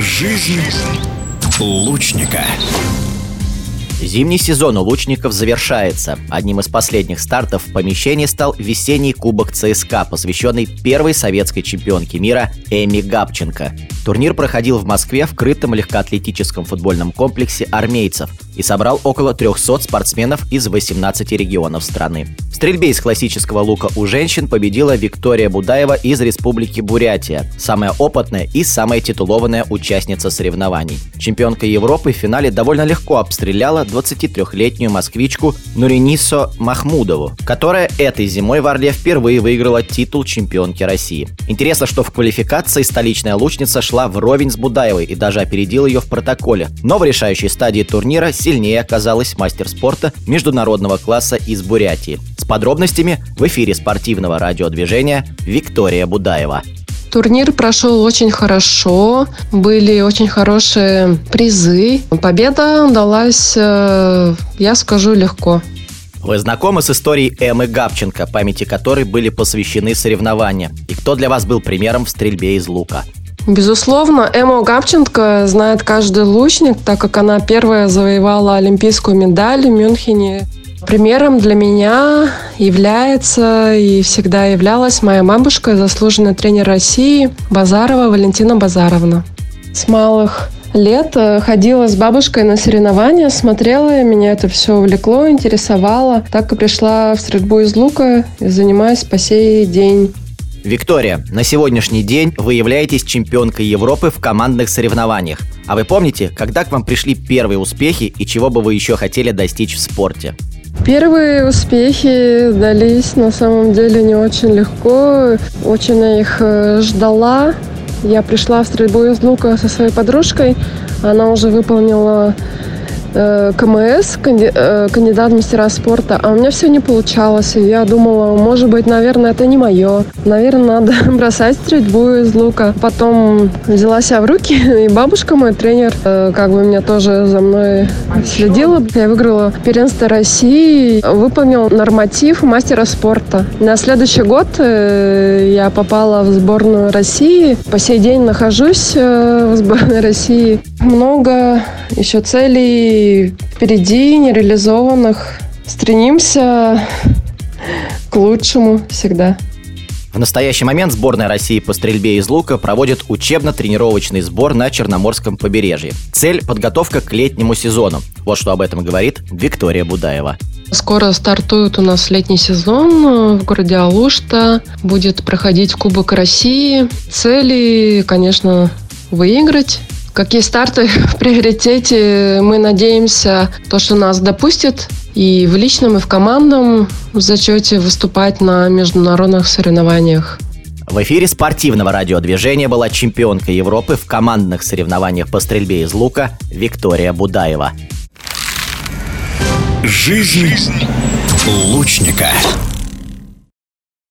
Жизнь лучника. Зимний сезон у лучников завершается. Одним из последних стартов в помещении стал весенний кубок ЦСКА, посвященный первой советской чемпионке мира Эми Габченко. Турнир проходил в Москве в крытом легкоатлетическом футбольном комплексе армейцев и собрал около 300 спортсменов из 18 регионов страны. В стрельбе из классического лука у женщин победила Виктория Будаева из Республики Бурятия, самая опытная и самая титулованная участница соревнований. Чемпионка Европы в финале довольно легко обстреляла 23-летнюю москвичку Нуринисо Махмудову, которая этой зимой в Орле впервые выиграла титул чемпионки России. Интересно, что в квалификации столичная лучница шла вровень с Будаевой и даже опередила ее в протоколе. Но в решающей стадии турнира сильнее оказалась мастер спорта международного класса из Бурятии. С подробностями в эфире спортивного радиодвижения Виктория Будаева. Турнир прошел очень хорошо, были очень хорошие призы. Победа удалась, э, я скажу, легко. Вы знакомы с историей Эммы Габченко, памяти которой были посвящены соревнования? И кто для вас был примером в стрельбе из лука? Безусловно, Эмма Габченко знает каждый лучник, так как она первая завоевала олимпийскую медаль в Мюнхене Примером для меня является и всегда являлась моя бабушка, заслуженный тренер России Базарова Валентина Базаровна. С малых лет э, ходила с бабушкой на соревнования, смотрела, меня это все увлекло, интересовало. Так и пришла в стрельбу из лука и занимаюсь по сей день. Виктория, на сегодняшний день вы являетесь чемпионкой Европы в командных соревнованиях. А вы помните, когда к вам пришли первые успехи и чего бы вы еще хотели достичь в спорте? Первые успехи дались на самом деле не очень легко. Очень я их э, ждала. Я пришла в стрельбу из лука со своей подружкой. Она уже выполнила КМС, э, кандидат в мастера спорта, а у меня все не получалось. И я думала, может быть, наверное, это не мое. Наверное, надо бросать стрельбу из лука. Потом взяла себя в руки, и бабушка, мой тренер, э, как бы меня тоже за мной следила. Я выиграла первенство России, выполнил норматив мастера спорта. На следующий год я попала в сборную России. По сей день нахожусь в сборной России. Много еще целей впереди, нереализованных. Стремимся к лучшему всегда. В настоящий момент сборная России по стрельбе из лука проводит учебно-тренировочный сбор на Черноморском побережье. Цель – подготовка к летнему сезону. Вот что об этом говорит Виктория Будаева. Скоро стартует у нас летний сезон в городе Алушта. Будет проходить Кубок России. Цели, конечно, выиграть Какие старты в приоритете? Мы надеемся, то, что нас допустят и в личном, и в командном зачете выступать на международных соревнованиях. В эфире спортивного радиодвижения была чемпионка Европы в командных соревнованиях по стрельбе из лука Виктория Будаева. Жизнь лучника.